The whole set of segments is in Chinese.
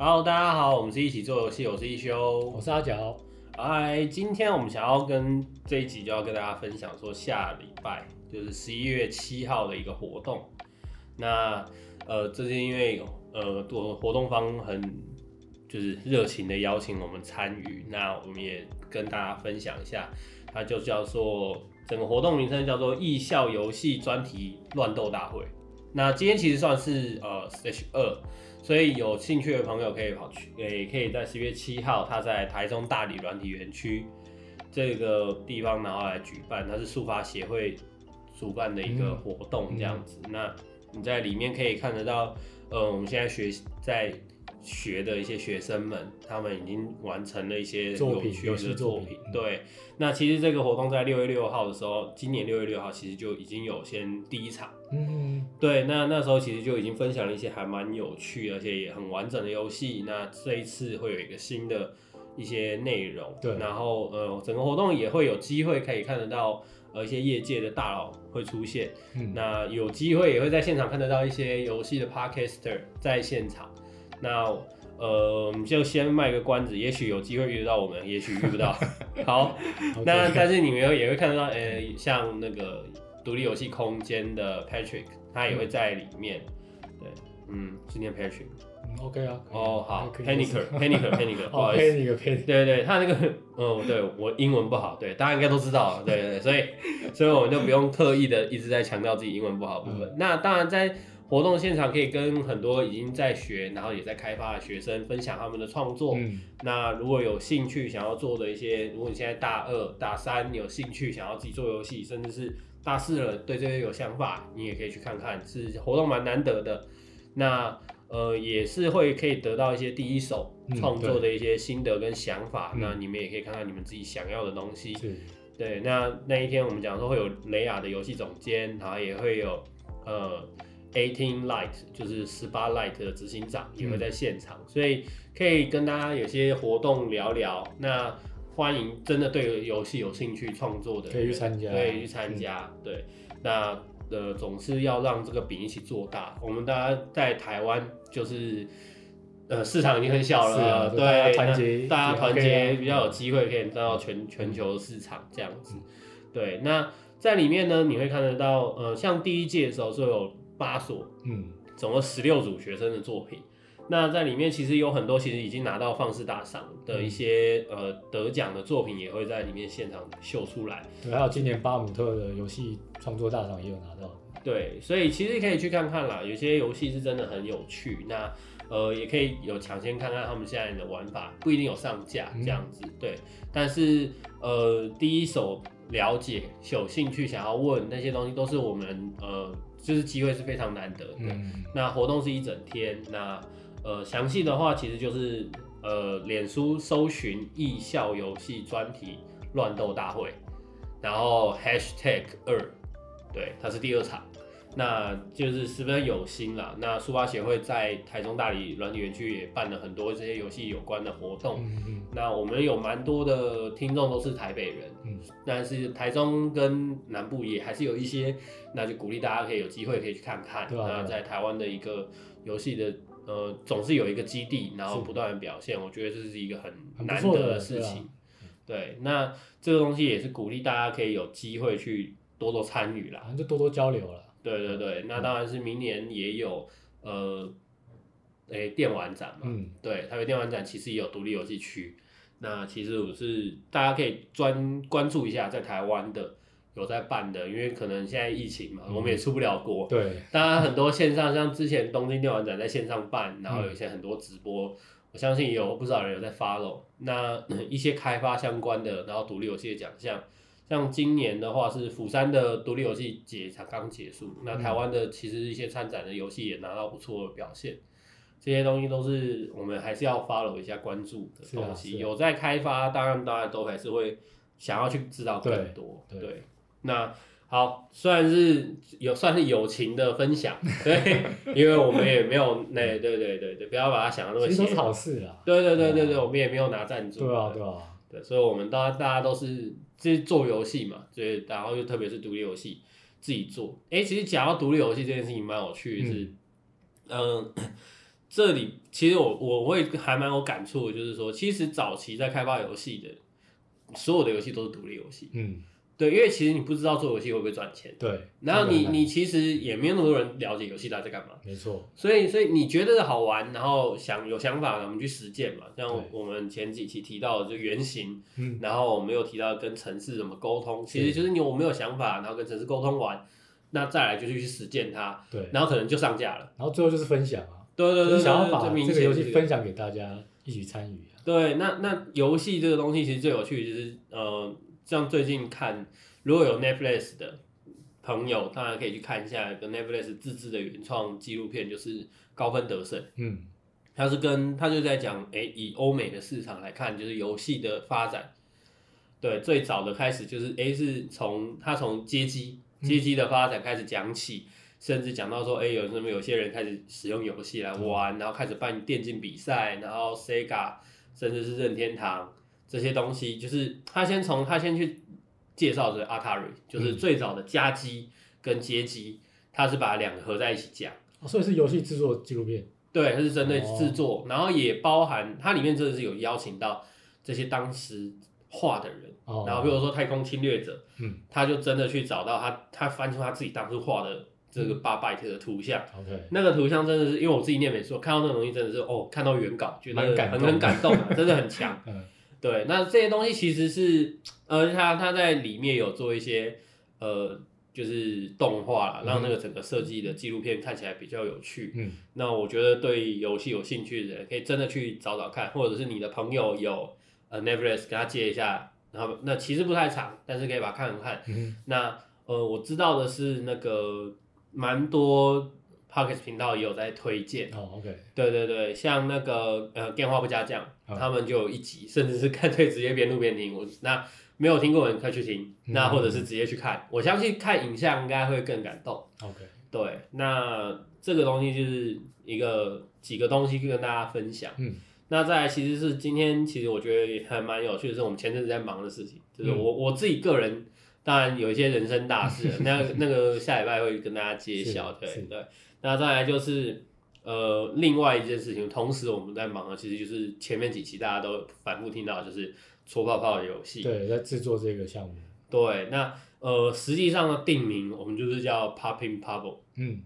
Hello，大家好，我们是一起做游戏，我是一休，我是阿角。哎，今天我们想要跟这一集就要跟大家分享说，下礼拜就是十一月七号的一个活动。那呃，这是因为呃，活活动方很就是热情的邀请我们参与，那我们也跟大家分享一下，它就叫做整个活动名称叫做艺校游戏专题乱斗大会。那今天其实算是呃 stage 二，所以有兴趣的朋友可以跑去，也可以在十月七号，他在台中大理软体园区这个地方，然后来举办，它是速发协会主办的一个活动这样子。那你在里面可以看得到，呃，我们现在学在。学的一些学生们，他们已经完成了一些有趣的作品。对，那其实这个活动在六月六号的时候，今年六月六号其实就已经有先第一场。嗯，对，那那时候其实就已经分享了一些还蛮有趣而且也很完整的游戏。那这一次会有一个新的一些内容。对，然后呃，整个活动也会有机会可以看得到呃一些业界的大佬会出现。嗯，那有机会也会在现场看得到一些游戏的 Podcaster 在现场。那呃，我们就先卖个关子，也许有机会遇到我们，也许遇不到。好，那但是你们也会看得到，呃，像那个独立游戏空间的 Patrick，他也会在里面。对，嗯，是念 Patrick。嗯，OK 啊。哦，好，Panic，Panic，Panic，不好意思。Panic，Panic。对对，他那个，嗯，对我英文不好，对，大家应该都知道，对对对，所以所以我们就不用刻意的一直在强调自己英文不好部分。那当然在。活动现场可以跟很多已经在学，然后也在开发的学生分享他们的创作。嗯，那如果有兴趣想要做的一些，如果你现在大二、大三有兴趣想要自己做游戏，甚至是大四了对这些有想法，你也可以去看看，是活动蛮难得的。那呃也是会可以得到一些第一手创作的一些心得跟想法。那你们也可以看看你们自己想要的东西。对，那那一天我们讲说会有雷亚的游戏总监，然后也会有呃。Eighteen Light 就是十八 Light 的执行长也会在现场，所以可以跟大家有些活动聊聊。那欢迎真的对游戏有兴趣创作的可以去参加，可以去参加。对，那呃总是要让这个饼一起做大。我们大家在台湾就是呃市场已经很小了，对，团结大家团结比较有机会可以到全全球市场这样子。对，那在里面呢，你会看得到呃像第一届的时候就有。八所，嗯，总共十六组学生的作品。那在里面其实有很多，其实已经拿到放肆大赏的一些呃得奖的作品，也会在里面现场秀出来。对，还有今年巴姆特的游戏创作大赏也有拿到。对，所以其实可以去看看啦，有些游戏是真的很有趣。那呃，也可以有抢先看看他们现在的玩法，不一定有上架这样子。对，但是呃，第一手了解、有兴趣想要问那些东西，都是我们呃。就是机会是非常难得的。那活动是一整天。那呃，详细的话其实就是呃，脸书搜寻艺校游戏专题乱斗大会，然后 hashtag 二，对，它是第二场。那就是十分有心了。那书法协会在台中大理软体园区也办了很多这些游戏有关的活动。那我们有蛮多的听众都是台北人，但是台中跟南部也还是有一些，那就鼓励大家可以有机会可以去看看。那在台湾的一个游戏的呃，总是有一个基地，然后不断的表现，我觉得这是一个很难得的事情。对，那这个东西也是鼓励大家可以有机会去多多参与啦，就多多交流了。对对对，那当然是明年也有呃，诶电玩展嘛，嗯，对，台北电玩展其实也有独立游戏区，那其实我是大家可以专关注一下，在台湾的有在办的，因为可能现在疫情嘛，我们也出不了国，对，当然很多线上，像之前东京电玩展在线上办，然后有一些很多直播，我相信有不少人有在 follow，那一些开发相关的，然后独立游戏的奖项。像今年的话是釜山的独立游戏节才刚结束，那台湾的其实一些参展的游戏也拿到不错的表现，这些东西都是我们还是要 follow 一下关注的东西。有在开发，当然大家都还是会想要去知道更多。对，那好，虽然是有算是友情的分享，对，因为我们也没有那，对对对对，不要把它想的那么。其实都是好事啊。对对对对对，我们也没有拿赞助。对啊对啊。对，所以我们大家大家都是这做游戏嘛，所以然后又特别是独立游戏自己做。哎，其实讲到独立游戏这件事情蛮有趣的，是，嗯，这里其实我我会还蛮有感触的，就是说，其实早期在开发游戏的所有的游戏都是独立游戏，嗯，对，因为其实你不知道做游戏会不会赚钱，对。然后你你其实也没有那么多人了解游戏它在干嘛，没错，所以所以你觉得好玩，然后想有想法，我们去实践嘛。像我们前几期提到的就原型，嗯，然后我们又提到跟城市怎么沟通，其实就是你我们有想法，然后跟城市沟通完，那再来就是去实践它，对。然后可能就上架了。然后最后就是分享啊，对对对想要把这个游戏分享给大家一起参与啊。对，那那游戏这个东西其实最有趣的就是，呃，像最近看，如果有 Netflix 的朋友，当然可以去看一下一个 Netflix 自制的原创纪录片，就是《高分得胜》。嗯，他是跟他就在讲，哎、以欧美的市场来看，就是游戏的发展。对，最早的开始就是，哎、是从他从街机街机的发展开始讲起，甚至讲到说，哎、有什么有些人开始使用游戏来玩，然后开始办电竞比赛，然后 Sega 甚至是任天堂这些东西，就是他先从他先去介绍这个 Atari，就是最早的家机跟街机，他是把两个合在一起讲。哦所以是游戏制作纪录片。对，它是针对哦。制作，然后也包含它里面真的是有邀请到这些当时画的人，哦，然后比如说太空侵略者，嗯。他就真的去找到他，他翻出他自己当初画的这嗯。个八 byte 的图像，，OK，那个图像真的是因为我自己念美术，看到那个东西真的是哦，看到原稿觉得很蛮感动很感动啊，真的很强。嗯对，那这些东西其实是，呃，他他在里面有做一些呃，就是动画啦，让那个整个设计的纪录片看起来比较有趣。嗯，那我觉得对游戏有兴趣的人，可以真的去找找看，或者是你的朋友有呃 Netflix 跟他借一下，然后那其实不太长，但是可以把它看看。嗯那呃，我知道的是那个蛮多 Podcast 频道也有在推荐。哦，OK，对对对，像那个呃电话不加酱，啊他们就有一集，甚至是干脆直接边录边听。我那没有听过的人可以去听，嗯那或者是直接去看。我相信看影像应该会更感动。OK，对，那这个东西就是一个几个东西跟大家分享。嗯，那再来其实是今天其实我觉得也还蛮有趣的是，我们前阵子在忙的事情，就是嗯我、我自己个人。当然有一些人生大事，那那个下礼拜会跟大家揭晓，对对。那再来就是呃，另外一件事情，同时我们在忙的，其实就是前面几期大家都反复听到，就是搓泡泡的游戏。对，在制作这个项目，对，那呃，实际上的定名我们就是叫 Popping Pubble。嗯，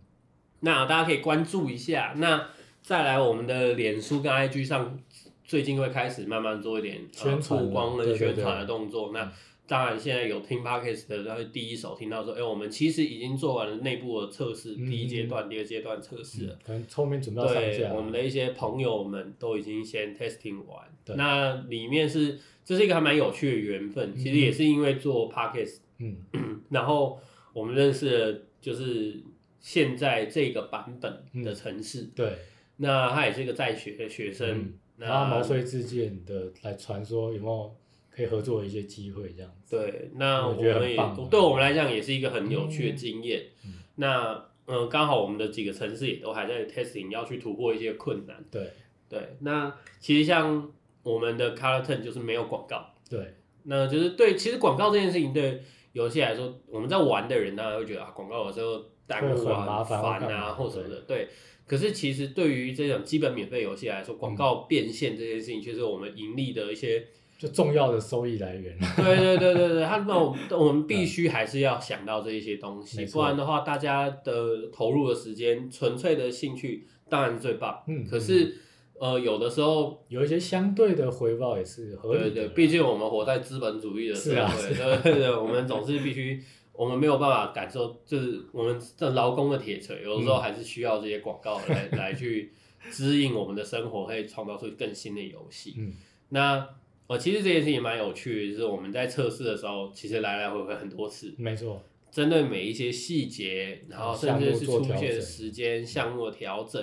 那大家可以关注一下。那再来，我们的脸书跟 IG 上最近会开始慢慢做一点呃曝光跟对对对宣传的动作。那当然，现在有听 Podcast 的，他会第一手听到说，哎、我们其实已经做完了内部的测试，嗯第一阶段、第二阶段测试了。可能后面准备要上对，架，我们的一些朋友们都已经先 testing 完。对。那里面是这是一个还蛮有趣的缘分，其实也是因为做 Podcast 嗯。然后我们认识了就是现在这个版本的城市，对，那他也是一个在学的学生，然后毛遂自荐的来传说有没有可以合作的一些机会这样子，对，那我们也对我们来讲也是一个很有趣的经验。嗯。那嗯，刚好我们的几个城市也都还在 testing，要去突破一些困难。对。对，那其实像我们的 Color Ten 就是没有广告，对，那就是对，其实广告这件事情对游戏来说，我们在玩的人当然会觉得啊，广告有时候耽误会啊、很麻烦烦啊或什么的，对。可是其实对于这种基本免费游戏来说，广告变现这件事情，却是我们盈利的一些，就重要的收益来源，对对对对对，他那我们 我们必须还是要想到这一些东西，不然的话，大家的投入的时间、纯粹的兴趣当然是最棒。嗯。可是呃，有的时候有一些相对的回报也是合理的，对对，毕竟我们活在资本主义的社会，对对对，我们总是必须，我们没有办法感受，就是我们这劳工的铁锤，有的时候还是需要这些广告来、来去指引我们的生活，可以创造出更新的游戏。嗯。那呃，其实这件事情蛮有趣的，就是我们在测试的时候，其实来来回回很多次，没错，针对每一些细节，然后甚至是出现的时间、项目的调整，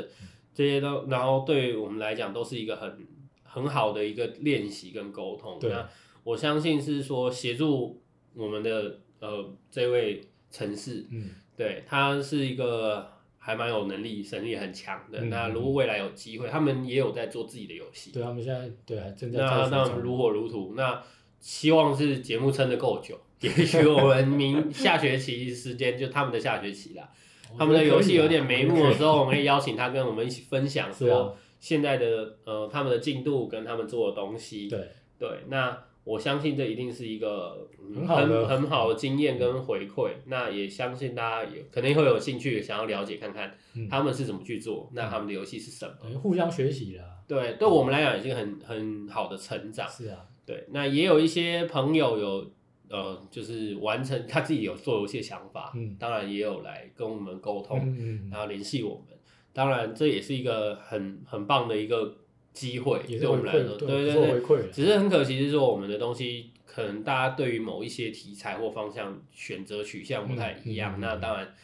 这些都，然后对于我们来讲都是一个很很好的一个练习跟沟通。对。那我相信是说协助我们的呃这位城市，嗯。对他是一个还蛮有能力、神力很强的。嗯那如果未来有机会，他们也有在做自己的游戏，对他们现在对还正在那那如火如荼，那希望是节目撑得够久，也许我们明 下学期时间就他们的下学期啦，他们的游戏有点眉目的时候，我们可以邀请他跟我们一起分享说现在的呃他们的进度跟他们做的东西。对，对，那我相信这一定是一个、嗯很好的很很好的经验跟回馈。那也相信大家有肯定会有兴趣想要了解看看嗯他们是怎么去做，那他们的游戏是什么。互相学习啦。对，对我们来讲也是一个很很好的成长。是啊，对，那也有一些朋友有呃，就是完成他自己有做游戏的想法，嗯当然也有来跟我们沟通，然后联系我们。当然，这也是一个很很棒的一个机会，对我们来说，对对对。回。只是很可惜是说，我们的东西可能大家对于某一些题材或方向选择取向不太一样，那当然，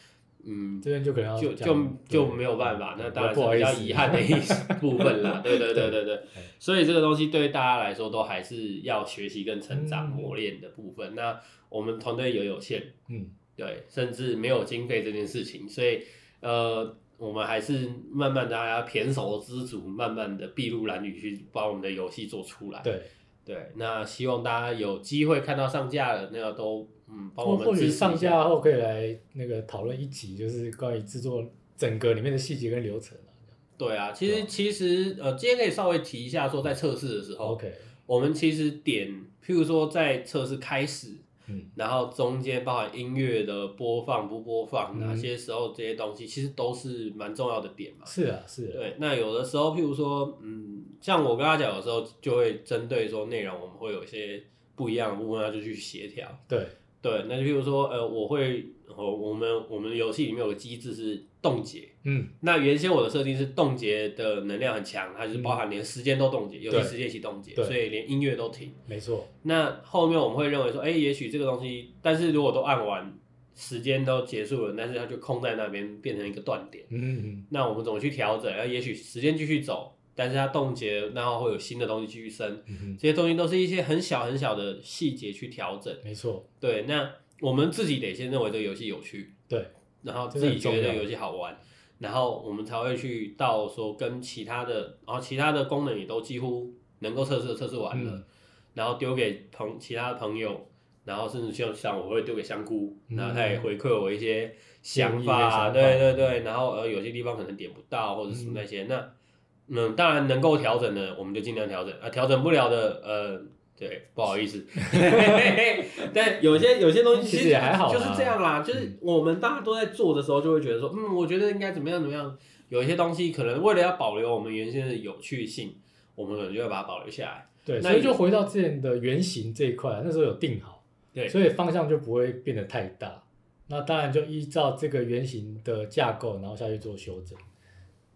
嗯，这边就可能就就就对没有办法，那对当然是比较遗憾的一 部分啦。对对对对对，所以这个东西对大家来说都还是要学习跟成长嗯磨练的部分。那我们团队也有限，嗯，对，甚至没有经费这件事情，所以呃，我们还是慢慢大家胼手知足，慢慢的筚路蓝缕去把我们的游戏做出来。对，对，那希望大家有机会看到上架了，那个都嗯帮我们或许上架后可以来那个讨论一集，就是关于制作整个里面的细节跟流程啊。对啊，其实其实呃，今天可以稍微提一下，说在测试的时候，OK，我们其实点，譬如说在测试开始，嗯，然后中间包含音乐的播放不播放，嗯哪些时候这些东西，其实都是蛮重要的点嘛。是啊，是啊，对，那有的时候，譬如说，嗯，像我跟他讲，的时候就会针对说内容，我们会有一些不一样的部分，那就去协调。对，对，那就譬如说，呃，我会，我我们我们游戏里面有个机制是冻结，嗯，那原先我的设定是冻结的能量很强，它就是包含连时间都冻结，游戏对时间一起冻结，所以连音乐都停。没错，那后面我们会认为说，哎、也许这个东西，但是如果都按完，时间都结束了，但是它就空在那边，变成一个断点。嗯嗯那我们怎么去调整？呃，也许时间继续走，但是它冻结，然后会有新的东西继续生，嗯嗯，这些东西都是一些很小很小的细节去调整。没错，对，那我们自己得先认为这个游戏有趣，对，然后自己觉得游戏好玩，然后我们才会去到说跟其他的，然后其他的功能也都几乎能够测试测试完了，嗯。然后丢给朋其他的朋友，然后甚至像像我会丢给香菇，嗯。然后他也回馈我一些想法。对对对，然后呃有些地方可能点不到或者什么那些，那嗯当然能够调整的我们就尽量调整，啊调整不了的呃。对，不好意思，但有些有些东西其实也还好就是这样啦。就是我们大家都在做的时候，就会觉得说，嗯，我觉得应该怎么样怎么样。有一些东西可能为了要保留我们原先的有趣性，我们可能就会把它保留下来。对，所以就回到之前的原型这一块，那时候有定好，对所以方向就不会变得太大。那当然就依照这个原型的架构，然后下去做修整，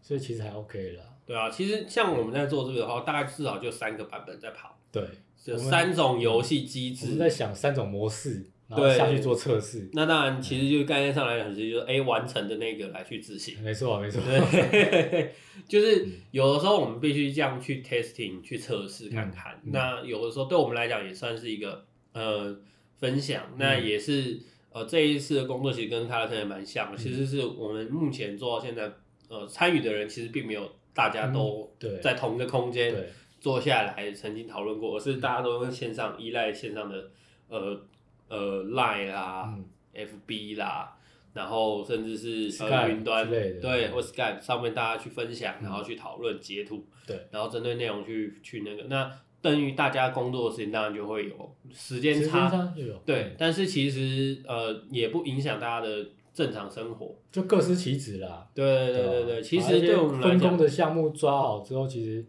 所以其实还 OK 啦。对啊，其实像我们在做这个的话，大概至少就三个版本在跑，对，就三种游戏机制。我们在想三种模式，然后对下去做测试。那当然，其实就是概念上来讲，其实就是 A 完成的那个来去执行。没错，没错。对，就是有的时候我们必须这样去 testing 去测试看看。嗯嗯那有的时候对我们来讲也算是一个呃分享，那嗯也是呃这一次的工作其实跟他的特也蛮像的，嗯其实是我们目前做到现在呃参与的人其实并没有大家都在同一个空间，坐下来曾经讨论过，而是大家都用线上依赖线上的呃呃 Line 啦、嗯，FB 啦，然后甚至是呃云端对，嗯或 Skype 上面大家去分享，嗯。然后去讨论截图，对，然后针对内容去去那个，那等于大家工作的时间当然就会有时间差，差。对，但是其实呃也不影响大家的正常生活，就各司其职啦。对对对对吧对，其实对我们分工，的项目抓好之后，其实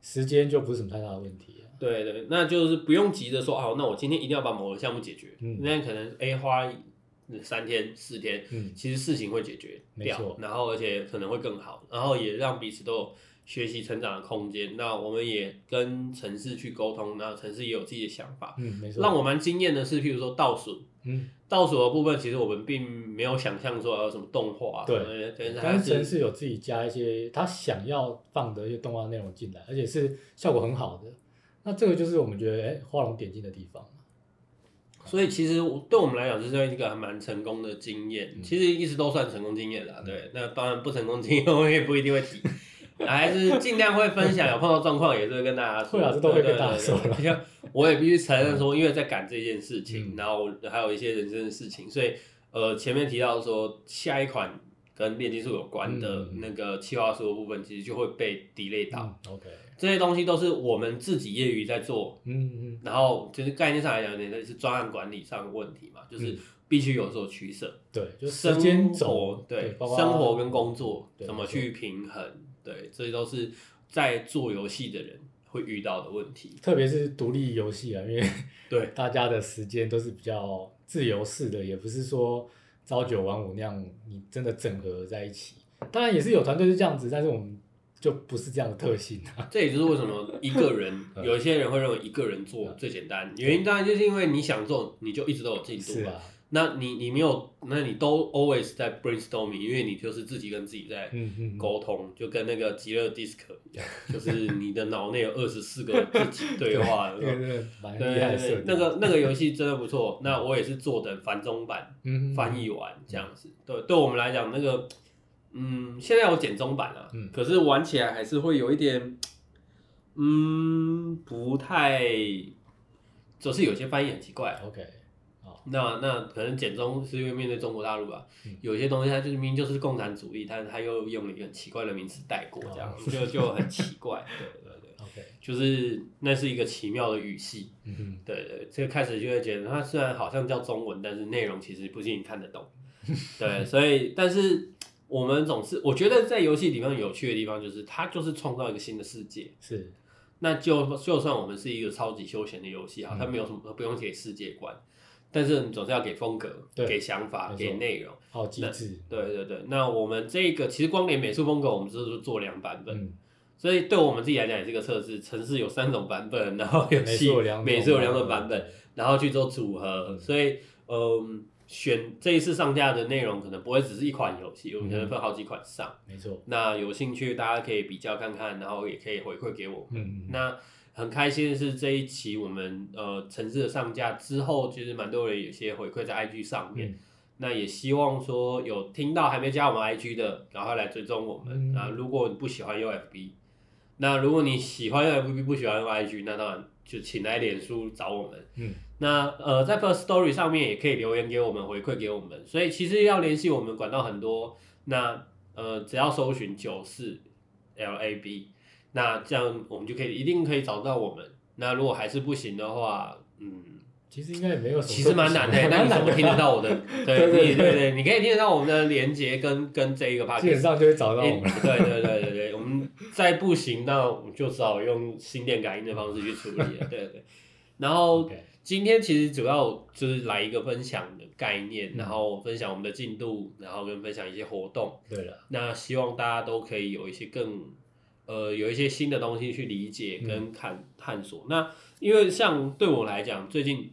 时间就不是什么太大的问题啊。对对，那就是不用急着说哦，那我今天一定要把某个项目解决，嗯那可能 A 花三天四天，嗯，其实事情会解决掉没，然后而且可能会更好，然后也让彼此都有学习成长的空间。那我们也跟城市去沟通，那城市也有自己的想法。嗯，没错。让我蛮惊艳的是，譬如说倒数，嗯，倒数的部分，其实我们并没有想象说有什么动画，对呃，但是是城市有自己加一些他想要放的一些动画内容进来，而且是效果很好的。那这个就是我们觉得哎，画龙点睛的地方。所以其实我对我们来讲，这是一个还蛮成功的经验。嗯其实一直都算成功经验啦，对。那当然不成功经验，我也不一定会提，还是尽量会分享。有碰到状况也是会跟大家说。会啊这都会跟大家说我也必须承认说，因为在赶这件事情，嗯。然后还有一些人生的事情，所以呃前面提到说下一款跟炼金术有关的嗯那个企划书的部分，其实就会被 delay 到。嗯，OK，这些东西都是我们自己业余在做，嗯嗯。然后就是概念上来讲，有点是专案管理上的问题嘛，就是必须有所取舍。对，就时间生轴活，对，生活跟工作怎么去平衡，对，这些都是在做游戏的人会遇到的问题。特别是独立游戏啊，因为 对，大家的时间都是比较自由式的，也不是说朝九晚五那样，你真的整合在一起。当然也是有团队是这样子，但是我们就不是这样的特性啊。这也就是为什么 一个人，嗯有一些人会认为一个人做最简单，原因当然就是因为你想做，你就一直都有进度嘛。是啊，那你你没有，那你都 always 在 brainstorming，因为你就是自己跟自己在嗯嗯，沟通，就跟那个极乐 disc 一样，就是 你的脑内有二十四个自己 对话对对对，那个那个游戏真的不错。那我也是坐等繁中版嗯翻译完这样子。对，对我们来讲，那个嗯，现在有简中版啊，嗯可是玩起来还是会有一点，嗯，不太，就是有些翻译很奇怪。OK，那那可能简中是因为面对中国大陆吧，嗯有些东西它就是明明就是共产主义，但是它又用了一个很奇怪的名词带过，这样、哦就就很奇怪。对对对，OK，就是那是一个奇妙的语系。嗯哼，对对，这个开始就会觉得它虽然好像叫中文，但是内容其实不一定看得懂。对，所以但是我们总是我觉得在游戏里面有趣的地方就是它就是创造一个新的世界。是，那就就算我们是一个超级休闲的游戏哈，嗯它没有什么不用写世界观，但是你总是要给风格、对给想法、给内容。好机制。对对对，那我们这个其实光连美术风格，我们就是做两版本，嗯，所以对我们自己来讲也是一个测试。城市有三种版本，然后有两种美术有两种版版本，然后去做组合。嗯所以，嗯，选这一次上架的内容可能不会只是一款游戏，我们可能分好几款上。没错。那有兴趣大家可以比较看看，然后也可以回馈给我们。那很开心的是这一期我们呃城市的上架之后，其实蛮多人有些回馈在 IG 上面。嗯那也希望说有听到还没加我们 IG 的，赶快来追踪我们。嗯啊，如果你不喜欢 UFB，那如果你喜欢 UFB 不喜欢用 IG，那当然就请来脸书找我们。嗯，那呃在 First Story 上面也可以留言给我们回馈给我们，所以其实要联系我们管道很多。那呃只要搜寻九四 LAB，那这样我们就可以一定可以找到我们。那如果还是不行的话，嗯。其实应该也没有什么，其实蛮难的，那你怎么听得到我的？对对对你对对，你可以听得到我们的连接跟跟这一个 p a 基本上就会找到我们。对对对对对，我们再不行，那我们就只好用心电感应的方式去处理了。对对对，然后今天其实主要就是来一个分享的概念，嗯然后分享我们的进度，然后跟分享一些活动。对了，那希望大家都可以有一些更呃有一些新的东西去理解跟探探索。那因为像对我来讲，最近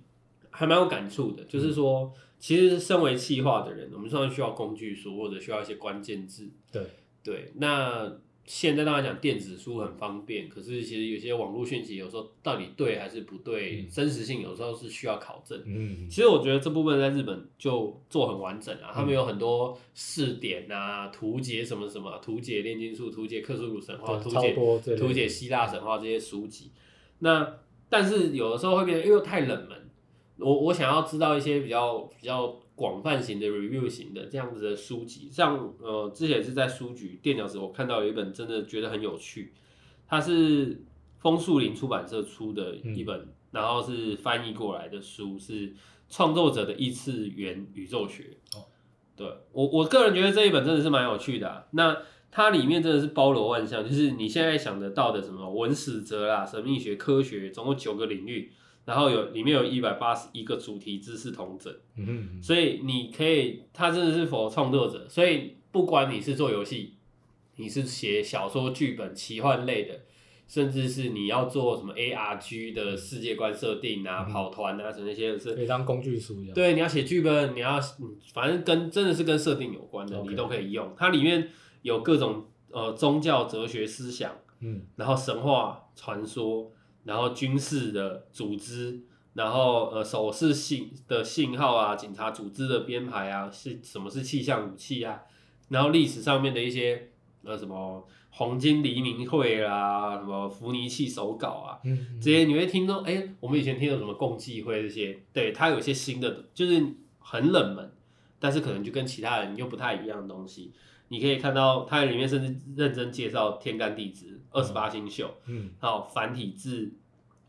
还蛮有感触的，就是说，其实身为企划的人，我们虽然需要工具书或者需要一些关键字，对，对，那现在当然讲电子书很方便，可是其实有些网络讯息有时候到底对还是不对，嗯真实性有时候是需要考证。嗯，其实我觉得这部分在日本就做很完整啊，他们有很多试点啊、图解什么什么、图解炼金术、图解克苏鲁神话、图解图解希腊神话这些书籍。那但是有的时候会变得因为太冷门，我我想要知道一些比较比较广泛型的 review 型的这样子的书籍，像呃之前是在书局垫脚石，我看到有一本真的觉得很有趣，它是枫树林出版社出的一本，然后是翻译过来的书，是创作者的异次元宇宙学。哦，对我我个人觉得这一本真的是蛮有趣的啊、那它里面真的是包罗万象，就是你现在想得到的什么文史哲啦、神秘学、科学，总共九个领域，然后有里面有一百八十一个主题知识同整。嗯，所以你可以，它真的是否创作者，所以不管你是做游戏，你是写小说、剧本、奇幻类的，甚至是你要做什么 ARG 的世界观设定啊、嗯跑团啊什么那些是，可以当工具书一样。对，你要写剧本，你要嗯反正跟真的是跟设定有关的你都可以用。它里面有各种呃宗教、哲学思想，嗯，然后神话传说，然后军事的组织，然后呃手势信的信号啊，警察组织的编排啊，是什么是气象武器啊，然后历史上面的一些呃什么黄金黎明会啦，什么伏尼契手稿啊，嗯，这些你会听到，哎、我们以前听到什么共济会这些，对，它有一些新的，就是很冷门，但是可能就跟其他人又不太一样的东西。你可以看到它里面甚至认真介绍天干地支、二十八星宿，嗯还有繁体字、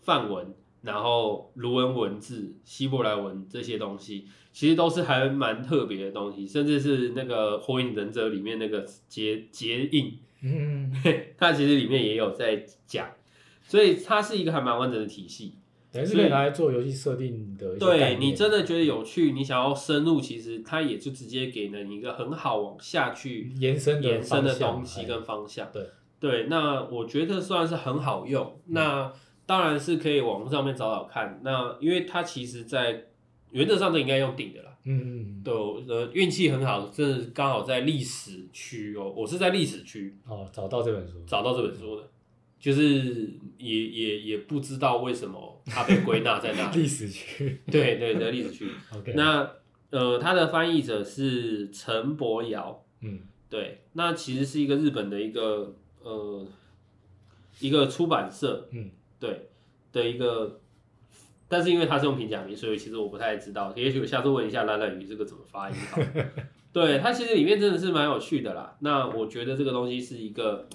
梵文，然后卢文文字、希伯来文这些东西，其实都是还蛮特别的东西，甚至是那个《火影忍者》里面那个结结印，嗯，它其实里面也有在讲，所以它是一个还蛮完整的体系。等于是可以拿来做游戏设定的一对你真的觉得有趣，你想要深入，其实它也就直接给了你一个很好往下去延伸的延伸的东西哎跟方向。对对，那我觉得算是很好用。那当然是可以网络上面找找看。那因为它其实在原则上都应该用顶的啦。嗯嗯嗯，对，呃运气很好，真的刚好在历史区哦，我是在历史区哦，找到这本书，找到这本书的，就是也也也不知道为什么它被归纳在那里。历史区 对对，在历史区。，OK，那呃，它的翻译者是陈伯尧，嗯对，那其实是一个日本的一个呃一个出版社，嗯对的一个，但是因为它是用平假名，所以其实我不太知道，也许我下次问一下懒懒鱼这个怎么发音好。对，它其实里面真的是蛮有趣的啦。那我觉得这个东西是一个，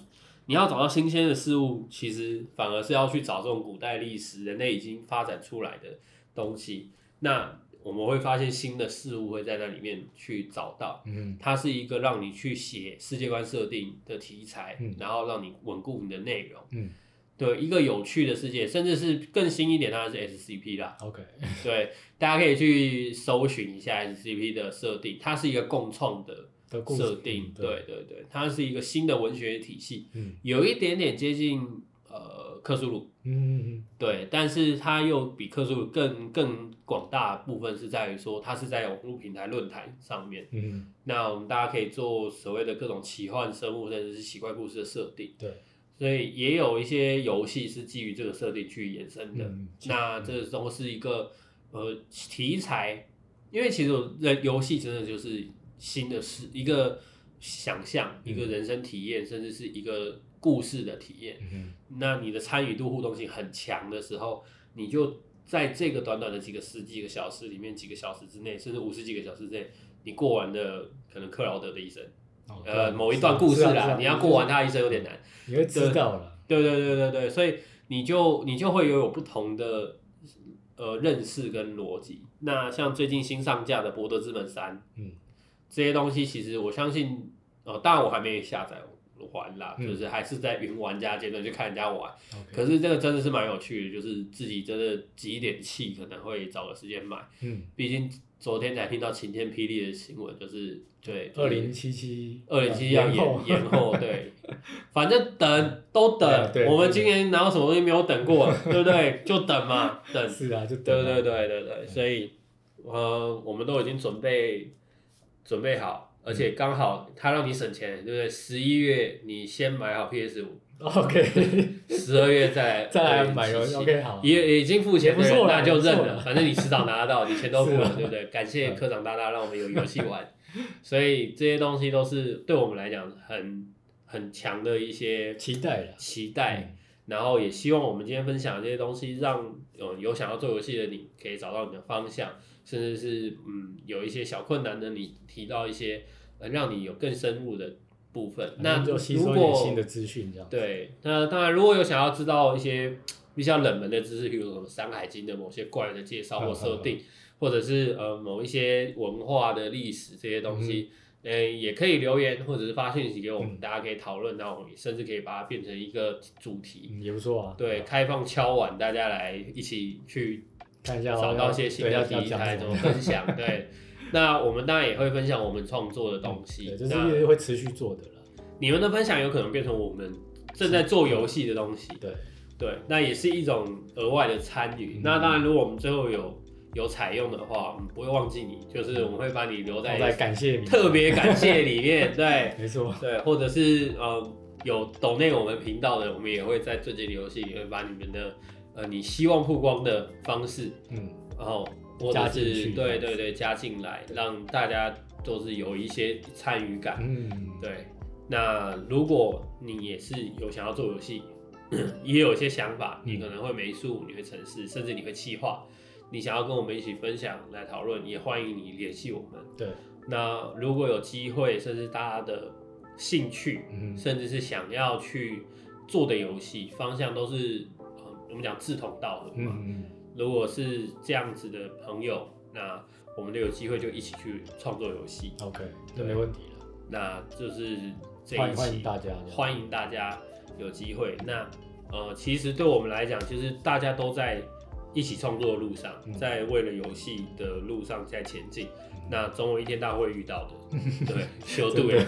你要找到新鲜的事物，其实反而是要去找这种古代历史人类已经发展出来的东西。那我们会发现新的事物会在那里面去找到。嗯它是一个让你去写世界观设定的题材，嗯然后让你稳固你的内容。嗯对，一个有趣的世界，甚至是更新一点，当然是 SCP 啦。，OK，对，大家可以去搜寻一下 SCP 的设定，它是一个共创的的设定。嗯对对对，它是一个新的文学体系，嗯有一点点接近呃克苏鲁。嗯嗯对，但是它又比克苏鲁更更广大部分是在于说，它是在网络平台论坛上面。嗯嗯，那我们大家可以做所谓的各种奇幻生物，甚至是奇怪故事的设定。对，所以也有一些游戏是基于这个设定去衍生的。嗯那这都是一个呃题材，因为其实游戏真的就是新的事，一个想象，一个人生体验，甚至是一个故事的体验。嗯那你的参与度、互动性很强的时候，你就在这个短短的几个十几个小时里面，几个小时之内，甚至五十几个小时之内，你过完的可能克劳德的一生，哦呃，某一段故事啦，你要过完他一生有点难。你会知道了，对对对对对，所以你就你就会有有不同的呃认识跟逻辑。那像最近新上架的《博德之门三》，嗯，这些东西其实我相信，呃，当然我还没下载玩啦，嗯就是还是在云玩家阶段去看人家玩。可是这个真的是蛮有趣的，就是自己真的集一点气，可能会找个时间买。嗯，毕竟昨天才听到晴天霹雳的新闻，就是对二零七七，二零七七要延后延延后，对，反正等都等我们今年哪有什么东西没有等过，对不对？就等嘛，等，是啊，就对等对对对对，所以呃，我们都已经准备准备好，而且刚好他让你省钱，对不对？十一月你先买好 PS 五，，OK，十二月再 再来买游游戏，OK，好，也也已经付钱的人，也不错那就认了，反正你迟早拿得到，你钱都付了，对不对？感谢嗯。科长大大让我们有游戏玩，所以这些东西都是对我们来讲很很强的一些期待了，期待，然后也希望我们今天分享的这些东西，让有有想要做游戏的你可以找到你的方向，甚至是嗯有一些小困难的你提到一些呃让你有更深入的部分。那反正就吸如收一点果新的资讯，这样，对，那当然，如果有想要知道一些比较冷门的知识，比如什么《山海经》的某些怪人的介绍或设定，或者是呃某一些文化的历史这些东西，呃、也可以留言或者是发信息给我们，嗯。大家可以讨论，然后甚至可以把它变成一个主题，嗯，也不错啊，对，开放敲碗，大家来一起去看一下找到一些新的题材，讲什么。怎么分享，对。那我们当然也会分享我们创作的东西，对，这那是会持续做的了，你们的分享有可能变成我们正在做游戏的东西，对，对，那也是一种额外的参与。嗯。那当然，如果我们最后有有采用的话，我们不会忘记你，就是我们会把你留在在感谢你，特别感谢里面，对。没错，对，或者是呃有懂内我们频道的，我们也会在最近的游戏里面把你们的呃你希望曝光的方式，嗯，然后或者是对对对加进来，让大家都是有一些参与感。嗯，对，那如果你也是有想要做游戏，也有一些想法，你可能会美术，你会城市，甚至你会企划，你想要跟我们一起分享来讨论，也欢迎你联系我们。对，那如果有机会，甚至大家的兴趣，嗯。甚至是想要去做的游戏方向都是，呃，我们讲志同道合嘛。如果是这样子的朋友，那我们就有机会就一起去创作游戏。，OK，这没问题了。那就是这一欢迎欢迎期大家，欢迎大家有机会。那呃，其实对我们来讲，就是大家都在一起创作的路上，嗯在为了游戏的路上在前进。那总有一天大家会遇到的，对，修度也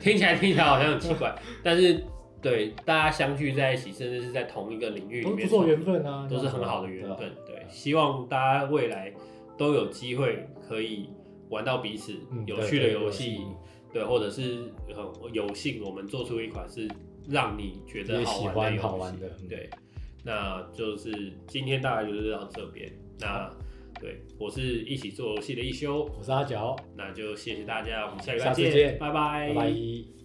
听起来听起来好像很奇怪，但是对大家相聚在一起，甚至是在同一个领域里面，都不错缘分啊，都是很好的缘分。对，希望大家未来都有机会可以玩到彼此嗯有趣的游戏，对，或者是很有幸我们做出一款是让你觉得好玩的喜欢游戏好玩的，嗯对，那就是今天大概就是到这边。那对我是一起做游戏的一休，我是阿角，那就谢谢大家，我们下礼拜下次见拜拜，拜拜。